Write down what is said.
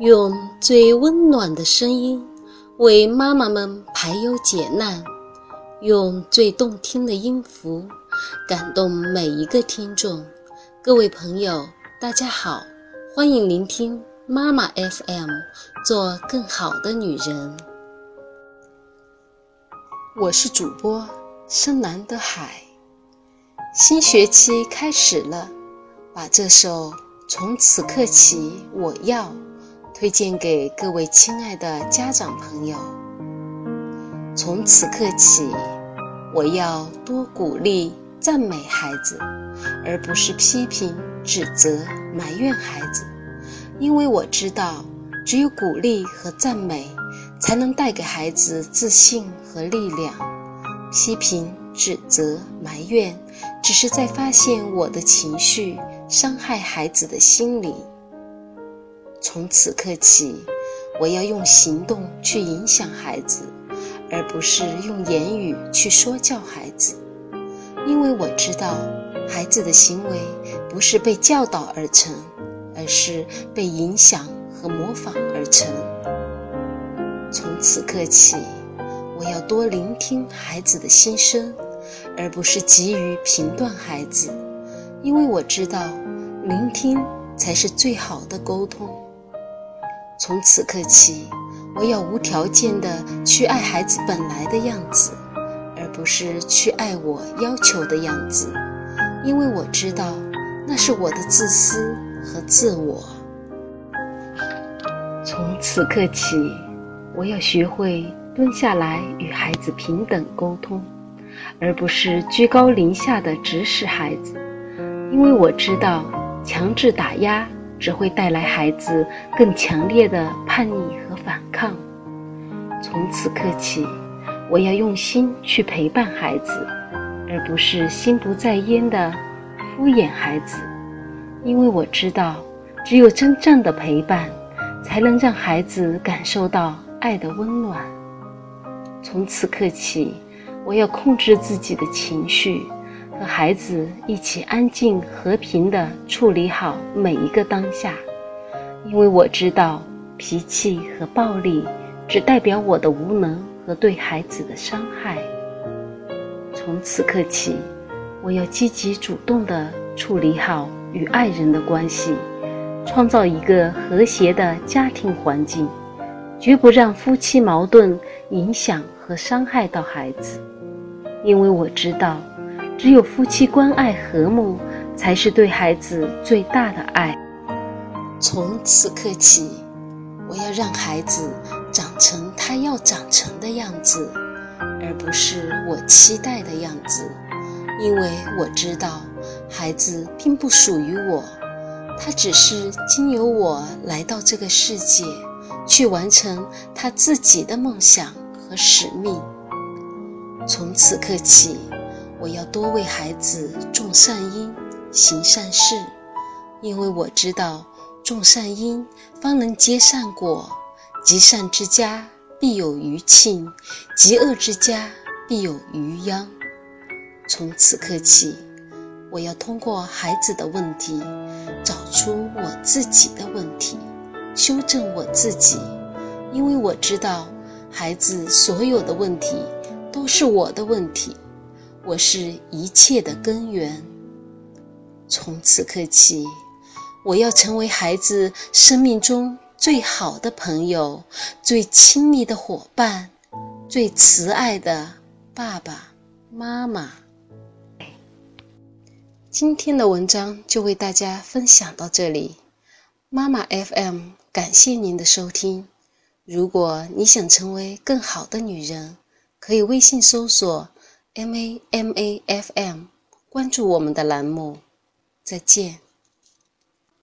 用最温暖的声音为妈妈们排忧解难，用最动听的音符感动每一个听众。各位朋友，大家好，欢迎聆听妈妈 FM，做更好的女人。我是主播深蓝的海。新学期开始了，把这首《从此刻起我要》。推荐给各位亲爱的家长朋友。从此刻起，我要多鼓励、赞美孩子，而不是批评、指责、埋怨孩子。因为我知道，只有鼓励和赞美，才能带给孩子自信和力量。批评、指责、埋怨，只是在发现我的情绪，伤害孩子的心理。从此刻起，我要用行动去影响孩子，而不是用言语去说教孩子。因为我知道，孩子的行为不是被教导而成，而是被影响和模仿而成。从此刻起，我要多聆听孩子的心声，而不是急于评断孩子。因为我知道，聆听才是最好的沟通。从此刻起，我要无条件的去爱孩子本来的样子，而不是去爱我要求的样子，因为我知道那是我的自私和自我。从此刻起，我要学会蹲下来与孩子平等沟通，而不是居高临下的指使孩子，因为我知道强制打压。只会带来孩子更强烈的叛逆和反抗。从此刻起，我要用心去陪伴孩子，而不是心不在焉的敷衍孩子。因为我知道，只有真正的陪伴，才能让孩子感受到爱的温暖。从此刻起，我要控制自己的情绪。和孩子一起安静和平地处理好每一个当下，因为我知道脾气和暴力只代表我的无能和对孩子的伤害。从此刻起，我要积极主动地处理好与爱人的关系，创造一个和谐的家庭环境，绝不让夫妻矛盾影响和伤害到孩子，因为我知道。只有夫妻关爱和睦，才是对孩子最大的爱。从此刻起，我要让孩子长成他要长成的样子，而不是我期待的样子。因为我知道，孩子并不属于我，他只是经由我来到这个世界，去完成他自己的梦想和使命。从此刻起。我要多为孩子种善因，行善事，因为我知道种善因方能结善果，积善之家必有余庆，积恶之家必有余殃。从此刻起，我要通过孩子的问题，找出我自己的问题，修正我自己，因为我知道孩子所有的问题都是我的问题。我是一切的根源。从此刻起，我要成为孩子生命中最好的朋友、最亲密的伙伴、最慈爱的爸爸妈妈。今天的文章就为大家分享到这里。妈妈 FM 感谢您的收听。如果你想成为更好的女人，可以微信搜索。M A M A F M，关注我们的栏目，再见。